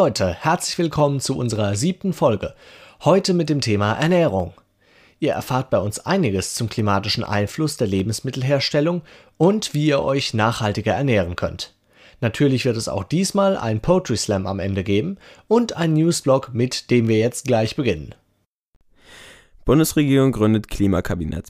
Leute, herzlich willkommen zu unserer siebten Folge. Heute mit dem Thema Ernährung. Ihr erfahrt bei uns einiges zum klimatischen Einfluss der Lebensmittelherstellung und wie ihr euch nachhaltiger ernähren könnt. Natürlich wird es auch diesmal ein Poetry Slam am Ende geben und ein Newsblog, mit dem wir jetzt gleich beginnen. Bundesregierung gründet Klimakabinett.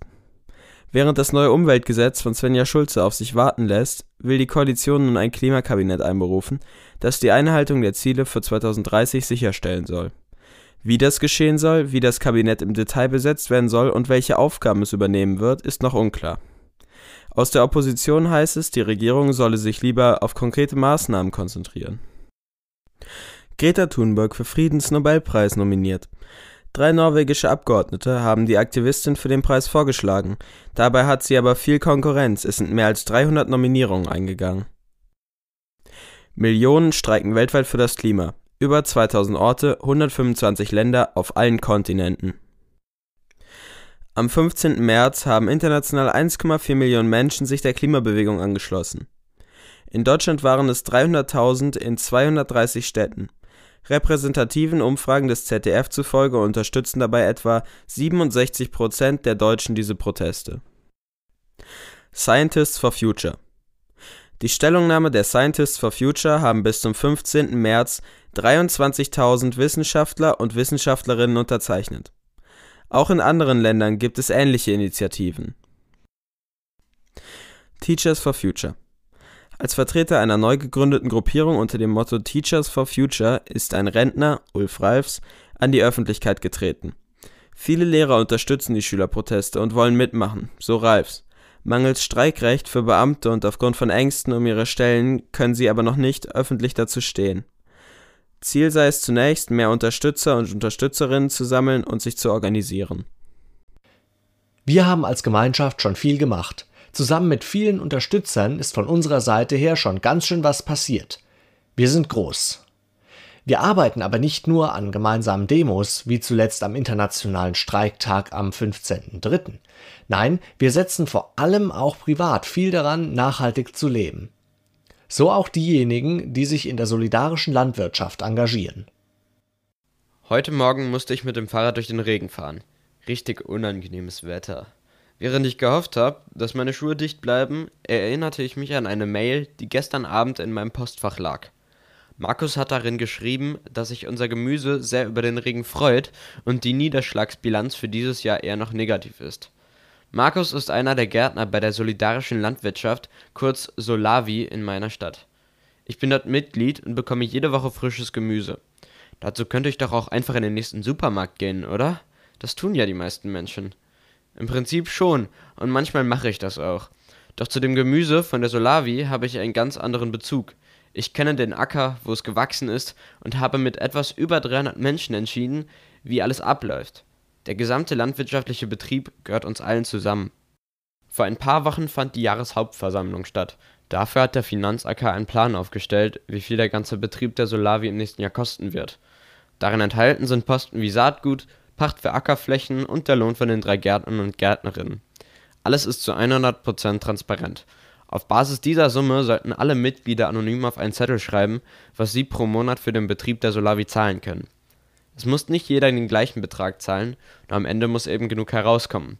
Während das neue Umweltgesetz von Svenja Schulze auf sich warten lässt, will die Koalition nun ein Klimakabinett einberufen, das die Einhaltung der Ziele für 2030 sicherstellen soll. Wie das geschehen soll, wie das Kabinett im Detail besetzt werden soll und welche Aufgaben es übernehmen wird, ist noch unklar. Aus der Opposition heißt es, die Regierung solle sich lieber auf konkrete Maßnahmen konzentrieren. Greta Thunberg für Friedensnobelpreis nominiert. Drei norwegische Abgeordnete haben die Aktivistin für den Preis vorgeschlagen. Dabei hat sie aber viel Konkurrenz, es sind mehr als 300 Nominierungen eingegangen. Millionen streiken weltweit für das Klima. Über 2000 Orte, 125 Länder auf allen Kontinenten. Am 15. März haben international 1,4 Millionen Menschen sich der Klimabewegung angeschlossen. In Deutschland waren es 300.000 in 230 Städten. Repräsentativen Umfragen des ZDF zufolge unterstützen dabei etwa 67 Prozent der Deutschen diese Proteste. Scientists for Future Die Stellungnahme der Scientists for Future haben bis zum 15. März 23.000 Wissenschaftler und Wissenschaftlerinnen unterzeichnet. Auch in anderen Ländern gibt es ähnliche Initiativen. Teachers for Future als Vertreter einer neu gegründeten Gruppierung unter dem Motto Teachers for Future ist ein Rentner, Ulf Ralfs, an die Öffentlichkeit getreten. Viele Lehrer unterstützen die Schülerproteste und wollen mitmachen, so Ralfs. Mangels Streikrecht für Beamte und aufgrund von Ängsten um ihre Stellen können sie aber noch nicht öffentlich dazu stehen. Ziel sei es zunächst, mehr Unterstützer und Unterstützerinnen zu sammeln und sich zu organisieren. Wir haben als Gemeinschaft schon viel gemacht. Zusammen mit vielen Unterstützern ist von unserer Seite her schon ganz schön was passiert. Wir sind groß. Wir arbeiten aber nicht nur an gemeinsamen Demos, wie zuletzt am Internationalen Streiktag am 15.03. Nein, wir setzen vor allem auch privat viel daran, nachhaltig zu leben. So auch diejenigen, die sich in der solidarischen Landwirtschaft engagieren. Heute Morgen musste ich mit dem Fahrrad durch den Regen fahren. Richtig unangenehmes Wetter. Während ich gehofft habe, dass meine Schuhe dicht bleiben, erinnerte ich mich an eine Mail, die gestern Abend in meinem Postfach lag. Markus hat darin geschrieben, dass sich unser Gemüse sehr über den Regen freut und die Niederschlagsbilanz für dieses Jahr eher noch negativ ist. Markus ist einer der Gärtner bei der Solidarischen Landwirtschaft, kurz Solavi, in meiner Stadt. Ich bin dort Mitglied und bekomme jede Woche frisches Gemüse. Dazu könnte ich doch auch einfach in den nächsten Supermarkt gehen, oder? Das tun ja die meisten Menschen. Im Prinzip schon, und manchmal mache ich das auch. Doch zu dem Gemüse von der Solavi habe ich einen ganz anderen Bezug. Ich kenne den Acker, wo es gewachsen ist, und habe mit etwas über 300 Menschen entschieden, wie alles abläuft. Der gesamte landwirtschaftliche Betrieb gehört uns allen zusammen. Vor ein paar Wochen fand die Jahreshauptversammlung statt. Dafür hat der Finanzacker einen Plan aufgestellt, wie viel der ganze Betrieb der Solavi im nächsten Jahr kosten wird. Darin enthalten sind Posten wie Saatgut, Pacht für Ackerflächen und der Lohn von den drei Gärtnern und Gärtnerinnen. Alles ist zu 100% transparent. Auf Basis dieser Summe sollten alle Mitglieder anonym auf einen Zettel schreiben, was sie pro Monat für den Betrieb der Solavi zahlen können. Es muss nicht jeder den gleichen Betrag zahlen, nur am Ende muss eben genug herauskommen.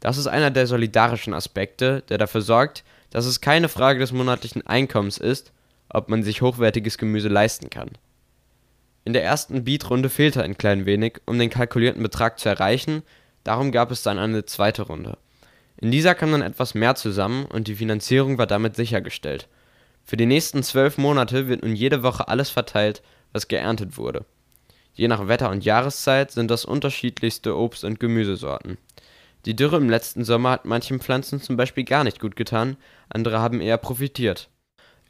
Das ist einer der solidarischen Aspekte, der dafür sorgt, dass es keine Frage des monatlichen Einkommens ist, ob man sich hochwertiges Gemüse leisten kann. In der ersten Beat-Runde fehlte ein klein wenig, um den kalkulierten Betrag zu erreichen, darum gab es dann eine zweite Runde. In dieser kam dann etwas mehr zusammen und die Finanzierung war damit sichergestellt. Für die nächsten zwölf Monate wird nun jede Woche alles verteilt, was geerntet wurde. Je nach Wetter und Jahreszeit sind das unterschiedlichste Obst- und Gemüsesorten. Die Dürre im letzten Sommer hat manchen Pflanzen zum Beispiel gar nicht gut getan, andere haben eher profitiert.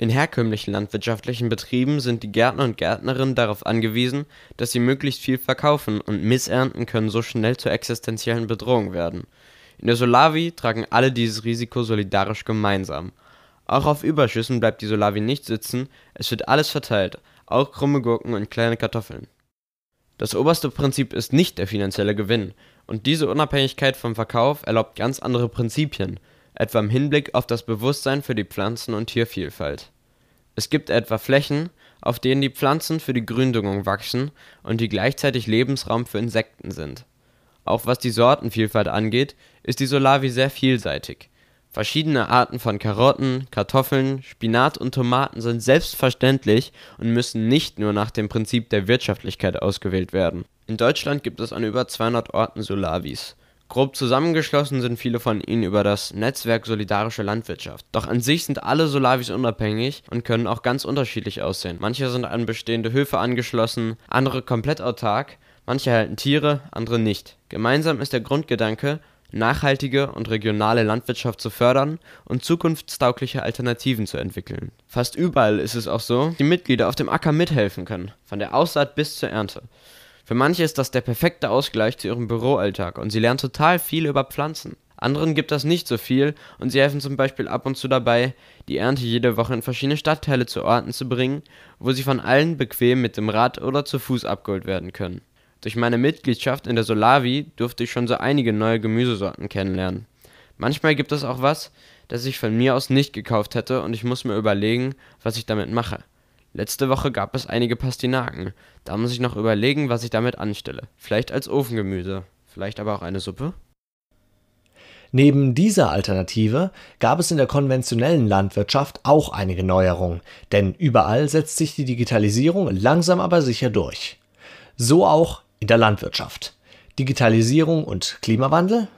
In herkömmlichen landwirtschaftlichen Betrieben sind die Gärtner und Gärtnerinnen darauf angewiesen, dass sie möglichst viel verkaufen und Missernten können so schnell zur existenziellen Bedrohung werden. In der Solavi tragen alle dieses Risiko solidarisch gemeinsam. Auch auf Überschüssen bleibt die Solavi nicht sitzen, es wird alles verteilt, auch krumme Gurken und kleine Kartoffeln. Das oberste Prinzip ist nicht der finanzielle Gewinn, und diese Unabhängigkeit vom Verkauf erlaubt ganz andere Prinzipien, etwa im Hinblick auf das Bewusstsein für die Pflanzen- und Tiervielfalt. Es gibt etwa Flächen, auf denen die Pflanzen für die Gründüngung wachsen und die gleichzeitig Lebensraum für Insekten sind. Auch was die Sortenvielfalt angeht, ist die Solavi sehr vielseitig. Verschiedene Arten von Karotten, Kartoffeln, Spinat und Tomaten sind selbstverständlich und müssen nicht nur nach dem Prinzip der Wirtschaftlichkeit ausgewählt werden. In Deutschland gibt es an über 200 Orten Solavis. Grob zusammengeschlossen sind viele von ihnen über das Netzwerk Solidarische Landwirtschaft. Doch an sich sind alle Solavis unabhängig und können auch ganz unterschiedlich aussehen. Manche sind an bestehende Höfe angeschlossen, andere komplett autark, manche halten Tiere, andere nicht. Gemeinsam ist der Grundgedanke, nachhaltige und regionale Landwirtschaft zu fördern und zukunftstaugliche Alternativen zu entwickeln. Fast überall ist es auch so, dass die Mitglieder auf dem Acker mithelfen können, von der Aussaat bis zur Ernte. Für manche ist das der perfekte Ausgleich zu ihrem Büroalltag und sie lernen total viel über Pflanzen. Anderen gibt das nicht so viel und sie helfen zum Beispiel ab und zu dabei, die Ernte jede Woche in verschiedene Stadtteile zu Orten zu bringen, wo sie von allen bequem mit dem Rad oder zu Fuß abgeholt werden können. Durch meine Mitgliedschaft in der Solavi durfte ich schon so einige neue Gemüsesorten kennenlernen. Manchmal gibt es auch was, das ich von mir aus nicht gekauft hätte und ich muss mir überlegen, was ich damit mache. Letzte Woche gab es einige Pastinaken. Da muss ich noch überlegen, was ich damit anstelle. Vielleicht als Ofengemüse, vielleicht aber auch eine Suppe? Neben dieser Alternative gab es in der konventionellen Landwirtschaft auch einige Neuerungen, denn überall setzt sich die Digitalisierung langsam aber sicher durch. So auch in der Landwirtschaft. Digitalisierung und Klimawandel?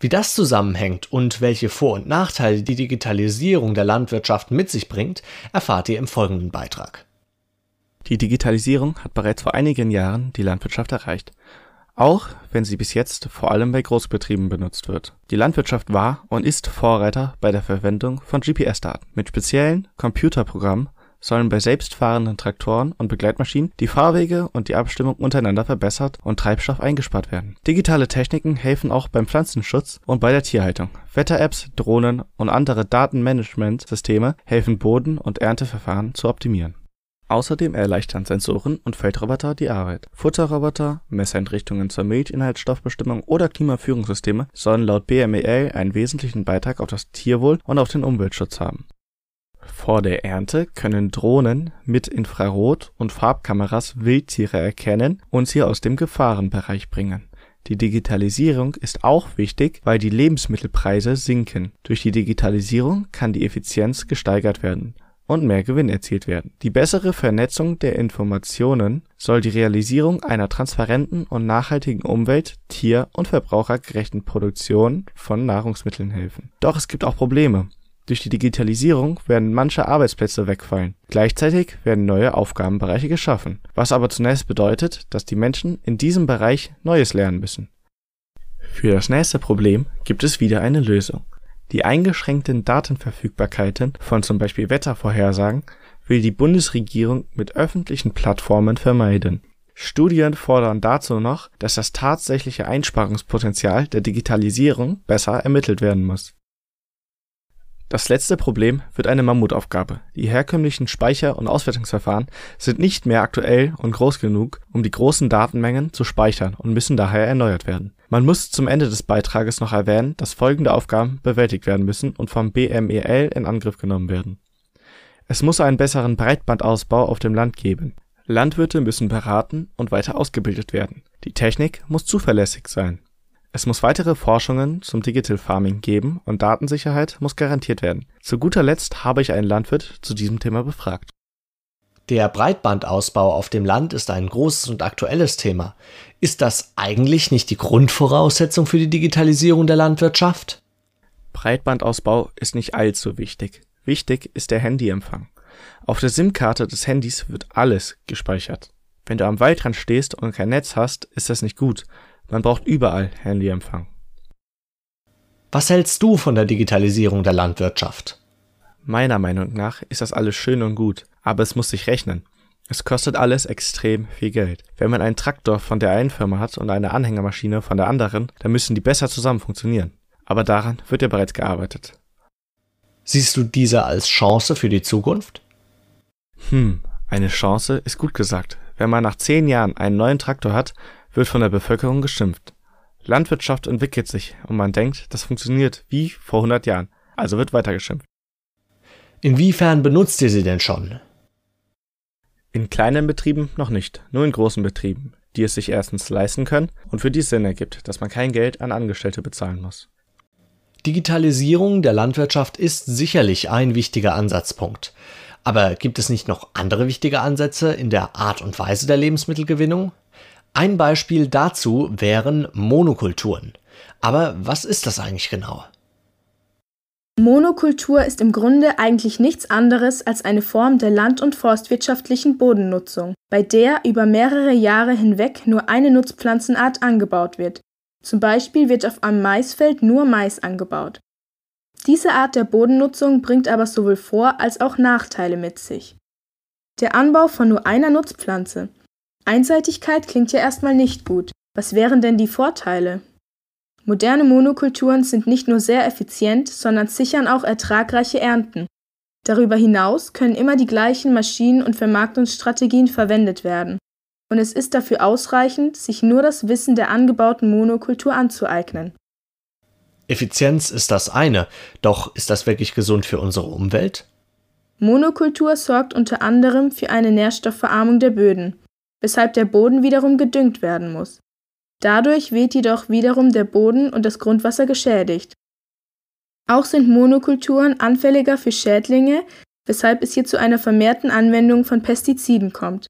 Wie das zusammenhängt und welche Vor- und Nachteile die Digitalisierung der Landwirtschaft mit sich bringt, erfahrt ihr im folgenden Beitrag. Die Digitalisierung hat bereits vor einigen Jahren die Landwirtschaft erreicht, auch wenn sie bis jetzt vor allem bei Großbetrieben benutzt wird. Die Landwirtschaft war und ist Vorreiter bei der Verwendung von GPS-Daten. Mit speziellen Computerprogrammen sollen bei selbstfahrenden Traktoren und Begleitmaschinen die Fahrwege und die Abstimmung untereinander verbessert und Treibstoff eingespart werden. Digitale Techniken helfen auch beim Pflanzenschutz und bei der Tierhaltung. Wetter-Apps, Drohnen und andere Datenmanagementsysteme helfen Boden- und Ernteverfahren zu optimieren. Außerdem erleichtern Sensoren und Feldroboter die Arbeit. Futterroboter, Messeinrichtungen zur Milchinhaltsstoffbestimmung oder Klimaführungssysteme sollen laut BMEL einen wesentlichen Beitrag auf das Tierwohl und auf den Umweltschutz haben vor der Ernte können Drohnen mit Infrarot und Farbkameras Wildtiere erkennen und sie aus dem Gefahrenbereich bringen. Die Digitalisierung ist auch wichtig, weil die Lebensmittelpreise sinken. Durch die Digitalisierung kann die Effizienz gesteigert werden und mehr Gewinn erzielt werden. Die bessere Vernetzung der Informationen soll die Realisierung einer transparenten und nachhaltigen Umwelt Tier und verbrauchergerechten Produktion von Nahrungsmitteln helfen. Doch es gibt auch Probleme durch die Digitalisierung werden manche Arbeitsplätze wegfallen, gleichzeitig werden neue Aufgabenbereiche geschaffen, was aber zunächst bedeutet, dass die Menschen in diesem Bereich Neues lernen müssen. Für das nächste Problem gibt es wieder eine Lösung. Die eingeschränkten Datenverfügbarkeiten von zum Beispiel Wettervorhersagen will die Bundesregierung mit öffentlichen Plattformen vermeiden. Studien fordern dazu noch, dass das tatsächliche Einsparungspotenzial der Digitalisierung besser ermittelt werden muss das letzte Problem wird eine Mammutaufgabe. Die herkömmlichen Speicher und Auswertungsverfahren sind nicht mehr aktuell und groß genug, um die großen Datenmengen zu speichern und müssen daher erneuert werden. Man muss zum Ende des Beitrages noch erwähnen, dass folgende Aufgaben bewältigt werden müssen und vom BMEL in Angriff genommen werden. Es muss einen besseren Breitbandausbau auf dem Land geben. Landwirte müssen beraten und weiter ausgebildet werden. Die Technik muss zuverlässig sein es muss weitere Forschungen zum Digital Farming geben und Datensicherheit muss garantiert werden. Zu guter Letzt habe ich einen Landwirt zu diesem Thema befragt. Der Breitbandausbau auf dem Land ist ein großes und aktuelles Thema. Ist das eigentlich nicht die Grundvoraussetzung für die Digitalisierung der Landwirtschaft? Breitbandausbau ist nicht allzu wichtig. Wichtig ist der Handyempfang. Auf der SIM-Karte des Handys wird alles gespeichert. Wenn du am Waldrand stehst und kein Netz hast, ist das nicht gut, man braucht überall Handyempfang. Was hältst du von der Digitalisierung der Landwirtschaft? Meiner Meinung nach ist das alles schön und gut, aber es muss sich rechnen. Es kostet alles extrem viel Geld. Wenn man einen Traktor von der einen Firma hat und eine Anhängermaschine von der anderen, dann müssen die besser zusammen funktionieren. Aber daran wird ja bereits gearbeitet. Siehst du diese als Chance für die Zukunft? Hm, eine Chance ist gut gesagt. Wenn man nach zehn Jahren einen neuen Traktor hat, wird von der Bevölkerung geschimpft. Landwirtschaft entwickelt sich und man denkt, das funktioniert wie vor 100 Jahren, also wird weiter geschimpft. Inwiefern benutzt ihr sie denn schon? In kleinen Betrieben noch nicht, nur in großen Betrieben, die es sich erstens leisten können und für die es Sinn ergibt, dass man kein Geld an Angestellte bezahlen muss. Digitalisierung der Landwirtschaft ist sicherlich ein wichtiger Ansatzpunkt. Aber gibt es nicht noch andere wichtige Ansätze in der Art und Weise der Lebensmittelgewinnung? Ein Beispiel dazu wären Monokulturen. Aber was ist das eigentlich genau? Monokultur ist im Grunde eigentlich nichts anderes als eine Form der land- und forstwirtschaftlichen Bodennutzung, bei der über mehrere Jahre hinweg nur eine Nutzpflanzenart angebaut wird. Zum Beispiel wird auf einem Maisfeld nur Mais angebaut. Diese Art der Bodennutzung bringt aber sowohl Vor- als auch Nachteile mit sich. Der Anbau von nur einer Nutzpflanze. Einseitigkeit klingt ja erstmal nicht gut. Was wären denn die Vorteile? Moderne Monokulturen sind nicht nur sehr effizient, sondern sichern auch ertragreiche Ernten. Darüber hinaus können immer die gleichen Maschinen und Vermarktungsstrategien verwendet werden. Und es ist dafür ausreichend, sich nur das Wissen der angebauten Monokultur anzueignen. Effizienz ist das eine, doch ist das wirklich gesund für unsere Umwelt? Monokultur sorgt unter anderem für eine Nährstoffverarmung der Böden, weshalb der Boden wiederum gedüngt werden muss. Dadurch wird jedoch wiederum der Boden und das Grundwasser geschädigt. Auch sind Monokulturen anfälliger für Schädlinge, weshalb es hier zu einer vermehrten Anwendung von Pestiziden kommt.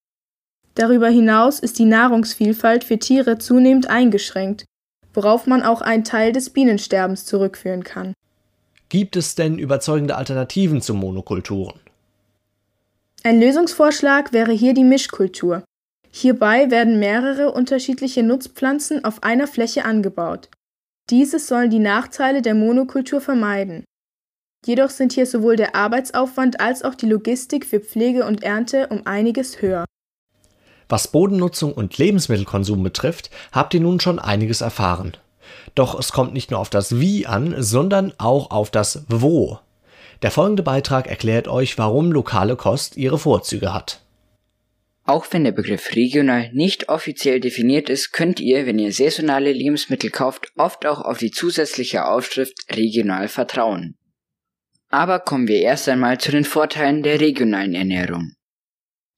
Darüber hinaus ist die Nahrungsvielfalt für Tiere zunehmend eingeschränkt, worauf man auch einen Teil des Bienensterbens zurückführen kann. Gibt es denn überzeugende Alternativen zu Monokulturen? Ein Lösungsvorschlag wäre hier die Mischkultur. Hierbei werden mehrere unterschiedliche Nutzpflanzen auf einer Fläche angebaut. Diese sollen die Nachteile der Monokultur vermeiden. Jedoch sind hier sowohl der Arbeitsaufwand als auch die Logistik für Pflege und Ernte um einiges höher. Was Bodennutzung und Lebensmittelkonsum betrifft, habt ihr nun schon einiges erfahren. Doch es kommt nicht nur auf das Wie an, sondern auch auf das Wo. Der folgende Beitrag erklärt euch, warum lokale Kost ihre Vorzüge hat. Auch wenn der Begriff regional nicht offiziell definiert ist, könnt ihr, wenn ihr saisonale Lebensmittel kauft, oft auch auf die zusätzliche Aufschrift regional vertrauen. Aber kommen wir erst einmal zu den Vorteilen der regionalen Ernährung.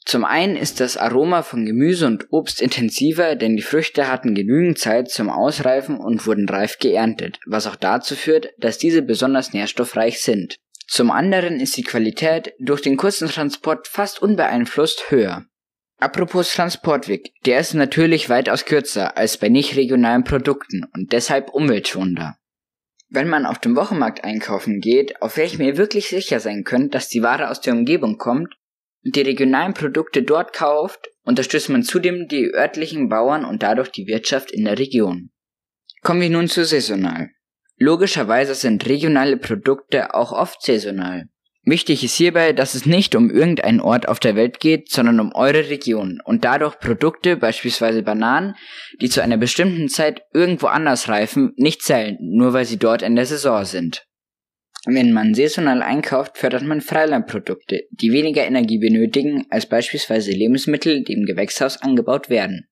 Zum einen ist das Aroma von Gemüse und Obst intensiver, denn die Früchte hatten genügend Zeit zum Ausreifen und wurden reif geerntet, was auch dazu führt, dass diese besonders nährstoffreich sind. Zum anderen ist die Qualität durch den kurzen Transport fast unbeeinflusst höher. Apropos Transportweg, der ist natürlich weitaus kürzer als bei nicht regionalen Produkten und deshalb umweltschonender. Wenn man auf dem Wochenmarkt einkaufen geht, auf welchem ihr wirklich sicher sein könnt, dass die Ware aus der Umgebung kommt und die regionalen Produkte dort kauft, unterstützt man zudem die örtlichen Bauern und dadurch die Wirtschaft in der Region. Kommen wir nun zu saisonal. Logischerweise sind regionale Produkte auch oft saisonal. Wichtig ist hierbei, dass es nicht um irgendeinen Ort auf der Welt geht, sondern um eure Region und dadurch Produkte, beispielsweise Bananen, die zu einer bestimmten Zeit irgendwo anders reifen, nicht zählen, nur weil sie dort in der Saison sind. Wenn man saisonal einkauft, fördert man Freilandprodukte, die weniger Energie benötigen als beispielsweise Lebensmittel, die im Gewächshaus angebaut werden.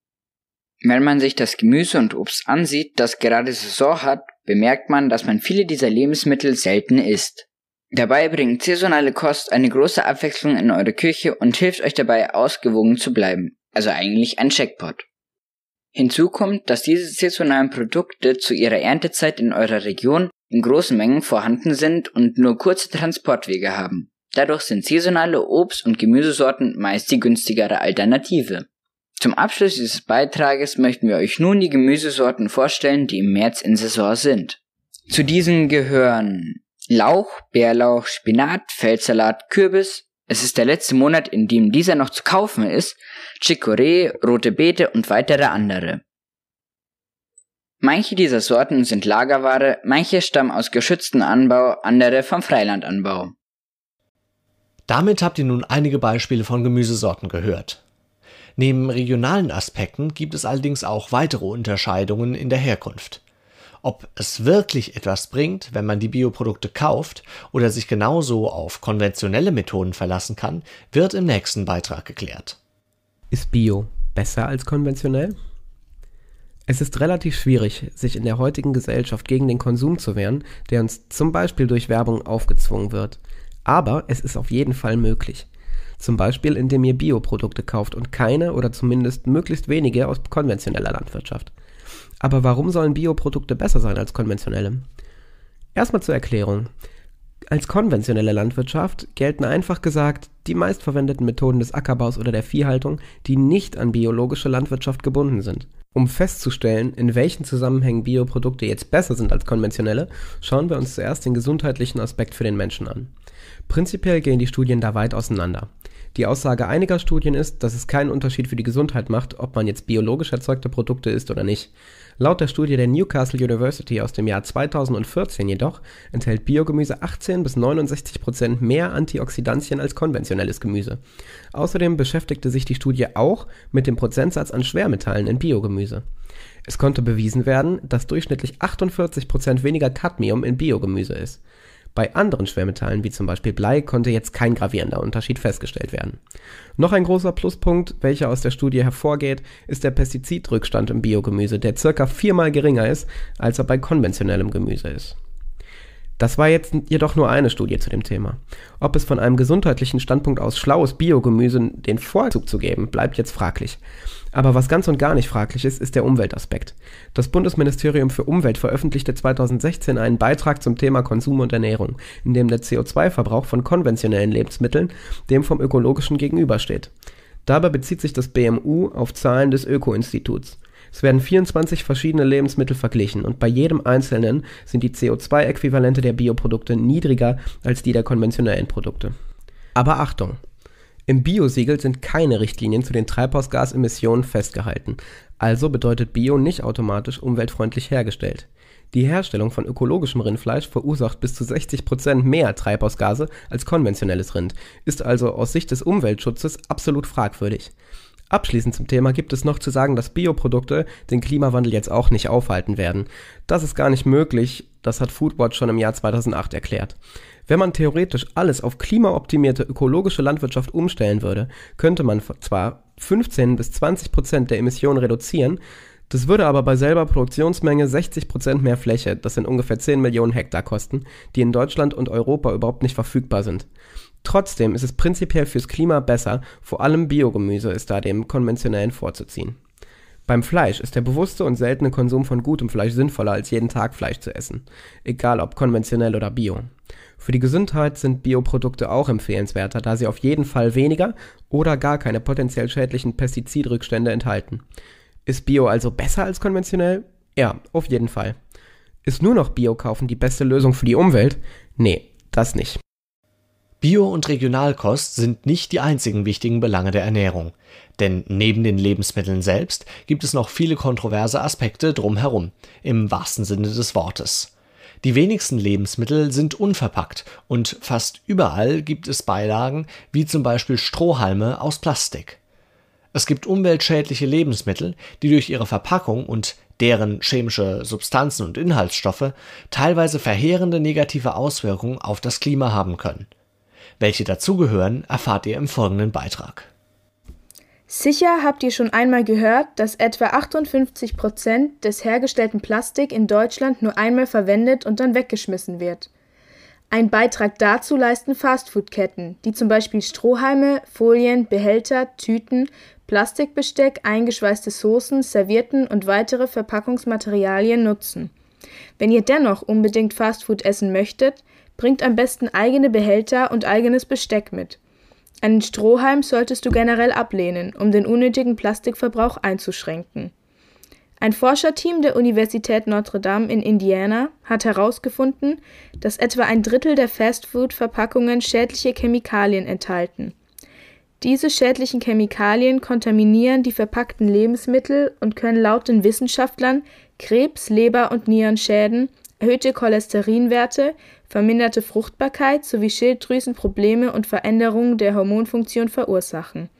Wenn man sich das Gemüse und Obst ansieht, das gerade Saison hat, bemerkt man, dass man viele dieser Lebensmittel selten isst. Dabei bringt saisonale Kost eine große Abwechslung in eure Küche und hilft euch dabei ausgewogen zu bleiben, also eigentlich ein Checkpot. Hinzu kommt, dass diese saisonalen Produkte zu ihrer Erntezeit in eurer Region in großen Mengen vorhanden sind und nur kurze Transportwege haben. Dadurch sind saisonale Obst- und Gemüsesorten meist die günstigere Alternative. Zum Abschluss dieses Beitrages möchten wir euch nun die Gemüsesorten vorstellen, die im März in Saison sind. Zu diesen gehören Lauch, Bärlauch, Spinat, Feldsalat, Kürbis. Es ist der letzte Monat, in dem dieser noch zu kaufen ist. Chicorée, rote Beete und weitere andere. Manche dieser Sorten sind Lagerware, manche stammen aus geschütztem Anbau, andere vom Freilandanbau. Damit habt ihr nun einige Beispiele von Gemüsesorten gehört. Neben regionalen Aspekten gibt es allerdings auch weitere Unterscheidungen in der Herkunft. Ob es wirklich etwas bringt, wenn man die Bioprodukte kauft oder sich genauso auf konventionelle Methoden verlassen kann, wird im nächsten Beitrag geklärt. Ist Bio besser als konventionell? Es ist relativ schwierig, sich in der heutigen Gesellschaft gegen den Konsum zu wehren, der uns zum Beispiel durch Werbung aufgezwungen wird. Aber es ist auf jeden Fall möglich. Zum Beispiel, indem ihr Bioprodukte kauft und keine oder zumindest möglichst wenige aus konventioneller Landwirtschaft. Aber warum sollen Bioprodukte besser sein als konventionelle? Erstmal zur Erklärung. Als konventionelle Landwirtschaft gelten einfach gesagt die meistverwendeten Methoden des Ackerbaus oder der Viehhaltung, die nicht an biologische Landwirtschaft gebunden sind. Um festzustellen, in welchen Zusammenhängen Bioprodukte jetzt besser sind als konventionelle, schauen wir uns zuerst den gesundheitlichen Aspekt für den Menschen an. Prinzipiell gehen die Studien da weit auseinander. Die Aussage einiger Studien ist, dass es keinen Unterschied für die Gesundheit macht, ob man jetzt biologisch erzeugte Produkte isst oder nicht. Laut der Studie der Newcastle University aus dem Jahr 2014 jedoch enthält Biogemüse 18 bis 69 Prozent mehr Antioxidantien als konventionelles Gemüse. Außerdem beschäftigte sich die Studie auch mit dem Prozentsatz an Schwermetallen in Biogemüse. Es konnte bewiesen werden, dass durchschnittlich 48 Prozent weniger Cadmium in Biogemüse ist. Bei anderen Schwermetallen wie zum Beispiel Blei konnte jetzt kein gravierender Unterschied festgestellt werden. Noch ein großer Pluspunkt, welcher aus der Studie hervorgeht, ist der Pestizidrückstand im Biogemüse, der circa viermal geringer ist, als er bei konventionellem Gemüse ist. Das war jetzt jedoch nur eine Studie zu dem Thema. Ob es von einem gesundheitlichen Standpunkt aus schlau ist, Biogemüse den Vorzug zu geben, bleibt jetzt fraglich. Aber was ganz und gar nicht fraglich ist, ist der Umweltaspekt. Das Bundesministerium für Umwelt veröffentlichte 2016 einen Beitrag zum Thema Konsum und Ernährung, in dem der CO2-Verbrauch von konventionellen Lebensmitteln dem vom ökologischen gegenübersteht. Dabei bezieht sich das BMU auf Zahlen des Öko-Instituts. Es werden 24 verschiedene Lebensmittel verglichen und bei jedem einzelnen sind die CO2-Äquivalente der Bioprodukte niedriger als die der konventionellen Produkte. Aber Achtung! Im Biosiegel sind keine Richtlinien zu den Treibhausgasemissionen festgehalten, also bedeutet Bio nicht automatisch umweltfreundlich hergestellt. Die Herstellung von ökologischem Rindfleisch verursacht bis zu 60 Prozent mehr Treibhausgase als konventionelles Rind, ist also aus Sicht des Umweltschutzes absolut fragwürdig. Abschließend zum Thema gibt es noch zu sagen, dass Bioprodukte den Klimawandel jetzt auch nicht aufhalten werden. Das ist gar nicht möglich, das hat Foodwatch schon im Jahr 2008 erklärt. Wenn man theoretisch alles auf klimaoptimierte ökologische Landwirtschaft umstellen würde, könnte man zwar 15 bis 20 Prozent der Emissionen reduzieren, das würde aber bei selber Produktionsmenge 60 Prozent mehr Fläche, das sind ungefähr 10 Millionen Hektar kosten, die in Deutschland und Europa überhaupt nicht verfügbar sind. Trotzdem ist es prinzipiell fürs Klima besser, vor allem Biogemüse ist da dem konventionellen vorzuziehen. Beim Fleisch ist der bewusste und seltene Konsum von gutem Fleisch sinnvoller als jeden Tag Fleisch zu essen, egal ob konventionell oder bio. Für die Gesundheit sind Bioprodukte auch empfehlenswerter, da sie auf jeden Fall weniger oder gar keine potenziell schädlichen Pestizidrückstände enthalten. Ist Bio also besser als konventionell? Ja, auf jeden Fall. Ist nur noch Bio kaufen die beste Lösung für die Umwelt? Nee, das nicht. Bio- und Regionalkost sind nicht die einzigen wichtigen Belange der Ernährung. Denn neben den Lebensmitteln selbst gibt es noch viele kontroverse Aspekte drumherum, im wahrsten Sinne des Wortes. Die wenigsten Lebensmittel sind unverpackt und fast überall gibt es Beilagen wie zum Beispiel Strohhalme aus Plastik. Es gibt umweltschädliche Lebensmittel, die durch ihre Verpackung und deren chemische Substanzen und Inhaltsstoffe teilweise verheerende negative Auswirkungen auf das Klima haben können. Welche dazugehören, erfahrt ihr im folgenden Beitrag. Sicher habt ihr schon einmal gehört, dass etwa 58 Prozent des hergestellten Plastik in Deutschland nur einmal verwendet und dann weggeschmissen wird. Ein Beitrag dazu leisten Fastfood-Ketten, die zum Beispiel Strohhalme, Folien, Behälter, Tüten, Plastikbesteck, eingeschweißte Soßen, Servietten und weitere Verpackungsmaterialien nutzen. Wenn ihr dennoch unbedingt Fastfood essen möchtet, bringt am besten eigene Behälter und eigenes Besteck mit. Einen Strohhalm solltest du generell ablehnen, um den unnötigen Plastikverbrauch einzuschränken. Ein Forscherteam der Universität Notre Dame in Indiana hat herausgefunden, dass etwa ein Drittel der Fastfood-Verpackungen schädliche Chemikalien enthalten. Diese schädlichen Chemikalien kontaminieren die verpackten Lebensmittel und können laut den Wissenschaftlern Krebs, Leber- und Nierenschäden, erhöhte Cholesterinwerte, verminderte Fruchtbarkeit sowie Schilddrüsenprobleme und Veränderungen der Hormonfunktion verursachen.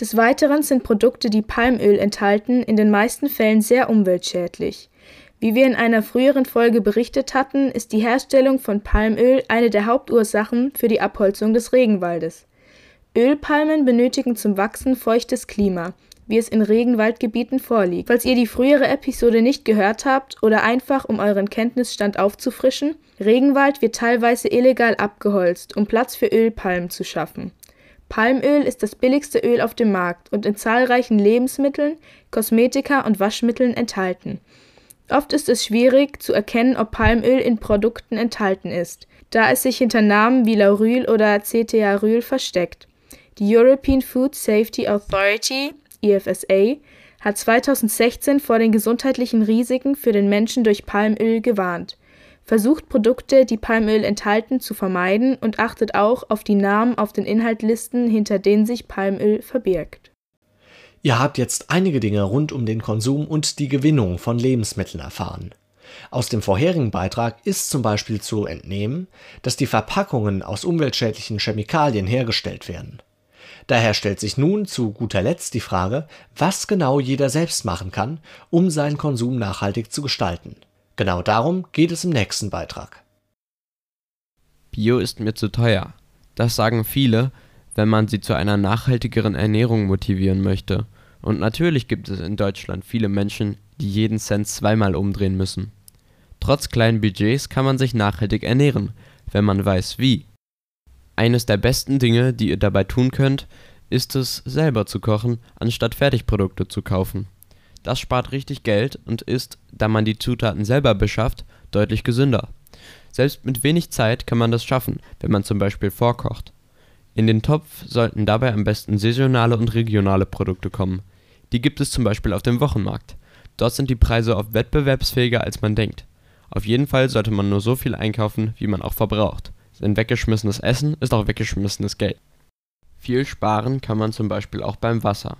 Des Weiteren sind Produkte, die Palmöl enthalten, in den meisten Fällen sehr umweltschädlich. Wie wir in einer früheren Folge berichtet hatten, ist die Herstellung von Palmöl eine der Hauptursachen für die Abholzung des Regenwaldes. Ölpalmen benötigen zum Wachsen feuchtes Klima, wie es in Regenwaldgebieten vorliegt. Falls ihr die frühere Episode nicht gehört habt oder einfach um euren Kenntnisstand aufzufrischen, Regenwald wird teilweise illegal abgeholzt, um Platz für Ölpalmen zu schaffen. Palmöl ist das billigste Öl auf dem Markt und in zahlreichen Lebensmitteln, Kosmetika und Waschmitteln enthalten. Oft ist es schwierig zu erkennen, ob Palmöl in Produkten enthalten ist, da es sich hinter Namen wie Lauryl oder Cetiaryl versteckt. Die European Food Safety Authority (EFSA) hat 2016 vor den gesundheitlichen Risiken für den Menschen durch Palmöl gewarnt versucht Produkte, die Palmöl enthalten, zu vermeiden und achtet auch auf die Namen auf den Inhaltslisten, hinter denen sich Palmöl verbirgt. Ihr habt jetzt einige Dinge rund um den Konsum und die Gewinnung von Lebensmitteln erfahren. Aus dem vorherigen Beitrag ist zum Beispiel zu entnehmen, dass die Verpackungen aus umweltschädlichen Chemikalien hergestellt werden. Daher stellt sich nun zu guter Letzt die Frage, was genau jeder selbst machen kann, um seinen Konsum nachhaltig zu gestalten. Genau darum geht es im nächsten Beitrag. Bio ist mir zu teuer. Das sagen viele, wenn man sie zu einer nachhaltigeren Ernährung motivieren möchte. Und natürlich gibt es in Deutschland viele Menschen, die jeden Cent zweimal umdrehen müssen. Trotz kleinen Budgets kann man sich nachhaltig ernähren, wenn man weiß wie. Eines der besten Dinge, die ihr dabei tun könnt, ist es, selber zu kochen, anstatt Fertigprodukte zu kaufen. Das spart richtig Geld und ist, da man die Zutaten selber beschafft, deutlich gesünder. Selbst mit wenig Zeit kann man das schaffen, wenn man zum Beispiel vorkocht. In den Topf sollten dabei am besten saisonale und regionale Produkte kommen. Die gibt es zum Beispiel auf dem Wochenmarkt. Dort sind die Preise oft wettbewerbsfähiger als man denkt. Auf jeden Fall sollte man nur so viel einkaufen, wie man auch verbraucht. Denn weggeschmissenes Essen ist auch weggeschmissenes Geld. Viel sparen kann man zum Beispiel auch beim Wasser.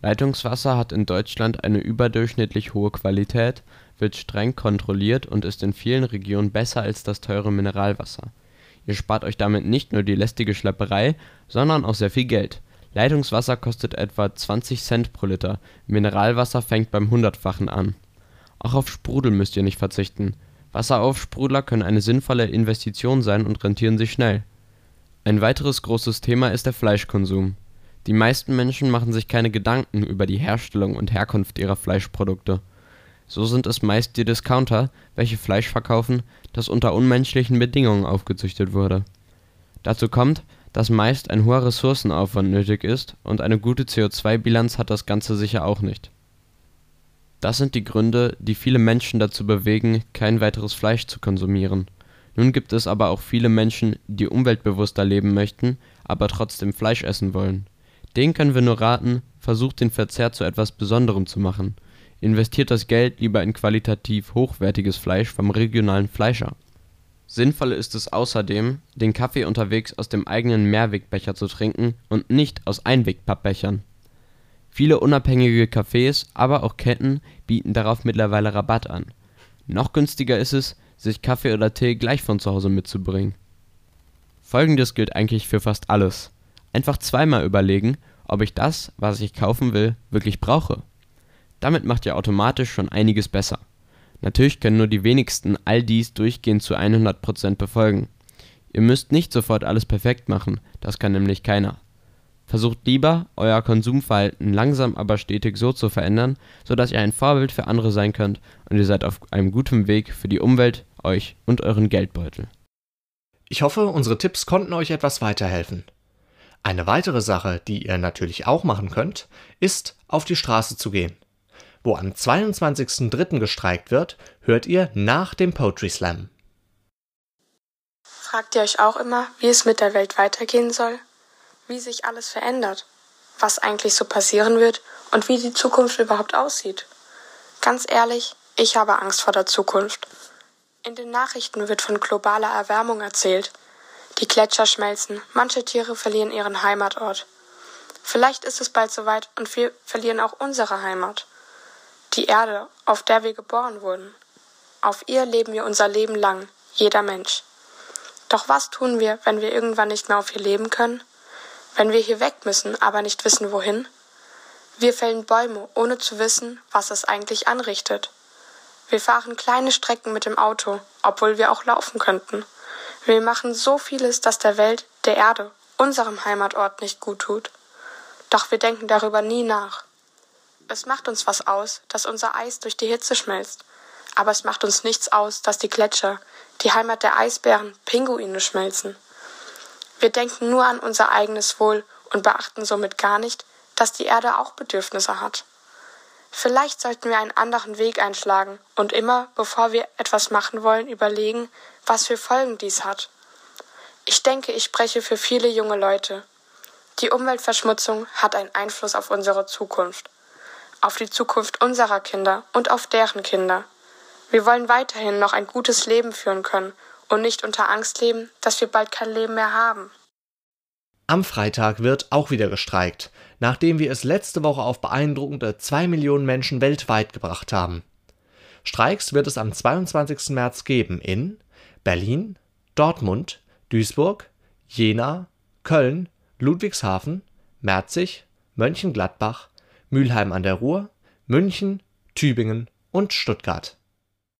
Leitungswasser hat in Deutschland eine überdurchschnittlich hohe Qualität, wird streng kontrolliert und ist in vielen Regionen besser als das teure Mineralwasser. Ihr spart euch damit nicht nur die lästige Schlepperei, sondern auch sehr viel Geld. Leitungswasser kostet etwa 20 Cent pro Liter, Mineralwasser fängt beim Hundertfachen an. Auch auf Sprudel müsst ihr nicht verzichten. Wasseraufsprudler können eine sinnvolle Investition sein und rentieren sich schnell. Ein weiteres großes Thema ist der Fleischkonsum die meisten Menschen machen sich keine Gedanken über die Herstellung und Herkunft ihrer Fleischprodukte. So sind es meist die Discounter, welche Fleisch verkaufen, das unter unmenschlichen Bedingungen aufgezüchtet wurde. Dazu kommt, dass meist ein hoher Ressourcenaufwand nötig ist und eine gute CO2-Bilanz hat das Ganze sicher auch nicht. Das sind die Gründe, die viele Menschen dazu bewegen, kein weiteres Fleisch zu konsumieren. Nun gibt es aber auch viele Menschen, die umweltbewusster leben möchten, aber trotzdem Fleisch essen wollen den können wir nur raten, versucht den Verzehr zu etwas Besonderem zu machen. Investiert das Geld lieber in qualitativ hochwertiges Fleisch vom regionalen Fleischer. Sinnvoll ist es außerdem, den Kaffee unterwegs aus dem eigenen Mehrwegbecher zu trinken und nicht aus Einwegpappbechern. Viele unabhängige Cafés, aber auch Ketten bieten darauf mittlerweile Rabatt an. Noch günstiger ist es, sich Kaffee oder Tee gleich von zu Hause mitzubringen. Folgendes gilt eigentlich für fast alles einfach zweimal überlegen, ob ich das, was ich kaufen will, wirklich brauche. Damit macht ihr automatisch schon einiges besser. Natürlich können nur die wenigsten all dies durchgehend zu 100% befolgen. Ihr müsst nicht sofort alles perfekt machen, das kann nämlich keiner. Versucht lieber, euer Konsumverhalten langsam aber stetig so zu verändern, sodass ihr ein Vorbild für andere sein könnt und ihr seid auf einem guten Weg für die Umwelt, euch und euren Geldbeutel. Ich hoffe, unsere Tipps konnten euch etwas weiterhelfen. Eine weitere Sache, die ihr natürlich auch machen könnt, ist, auf die Straße zu gehen. Wo am 22.03. gestreikt wird, hört ihr nach dem Poetry Slam. Fragt ihr euch auch immer, wie es mit der Welt weitergehen soll? Wie sich alles verändert? Was eigentlich so passieren wird und wie die Zukunft überhaupt aussieht? Ganz ehrlich, ich habe Angst vor der Zukunft. In den Nachrichten wird von globaler Erwärmung erzählt, die Gletscher schmelzen, manche Tiere verlieren ihren Heimatort. Vielleicht ist es bald soweit und wir verlieren auch unsere Heimat. Die Erde, auf der wir geboren wurden. Auf ihr leben wir unser Leben lang, jeder Mensch. Doch was tun wir, wenn wir irgendwann nicht mehr auf ihr leben können? Wenn wir hier weg müssen, aber nicht wissen wohin? Wir fällen Bäume, ohne zu wissen, was es eigentlich anrichtet. Wir fahren kleine Strecken mit dem Auto, obwohl wir auch laufen könnten. Wir machen so vieles, das der Welt, der Erde, unserem Heimatort nicht gut tut. Doch wir denken darüber nie nach. Es macht uns was aus, dass unser Eis durch die Hitze schmilzt. Aber es macht uns nichts aus, dass die Gletscher, die Heimat der Eisbären, Pinguine schmelzen. Wir denken nur an unser eigenes Wohl und beachten somit gar nicht, dass die Erde auch Bedürfnisse hat. Vielleicht sollten wir einen anderen Weg einschlagen und immer, bevor wir etwas machen wollen, überlegen, was für Folgen dies hat. Ich denke, ich spreche für viele junge Leute. Die Umweltverschmutzung hat einen Einfluss auf unsere Zukunft, auf die Zukunft unserer Kinder und auf deren Kinder. Wir wollen weiterhin noch ein gutes Leben führen können und nicht unter Angst leben, dass wir bald kein Leben mehr haben. Am Freitag wird auch wieder gestreikt, nachdem wir es letzte Woche auf beeindruckende 2 Millionen Menschen weltweit gebracht haben. Streiks wird es am 22. März geben in Berlin, Dortmund, Duisburg, Jena, Köln, Ludwigshafen, Merzig, Mönchengladbach, Mülheim an der Ruhr, München, Tübingen und Stuttgart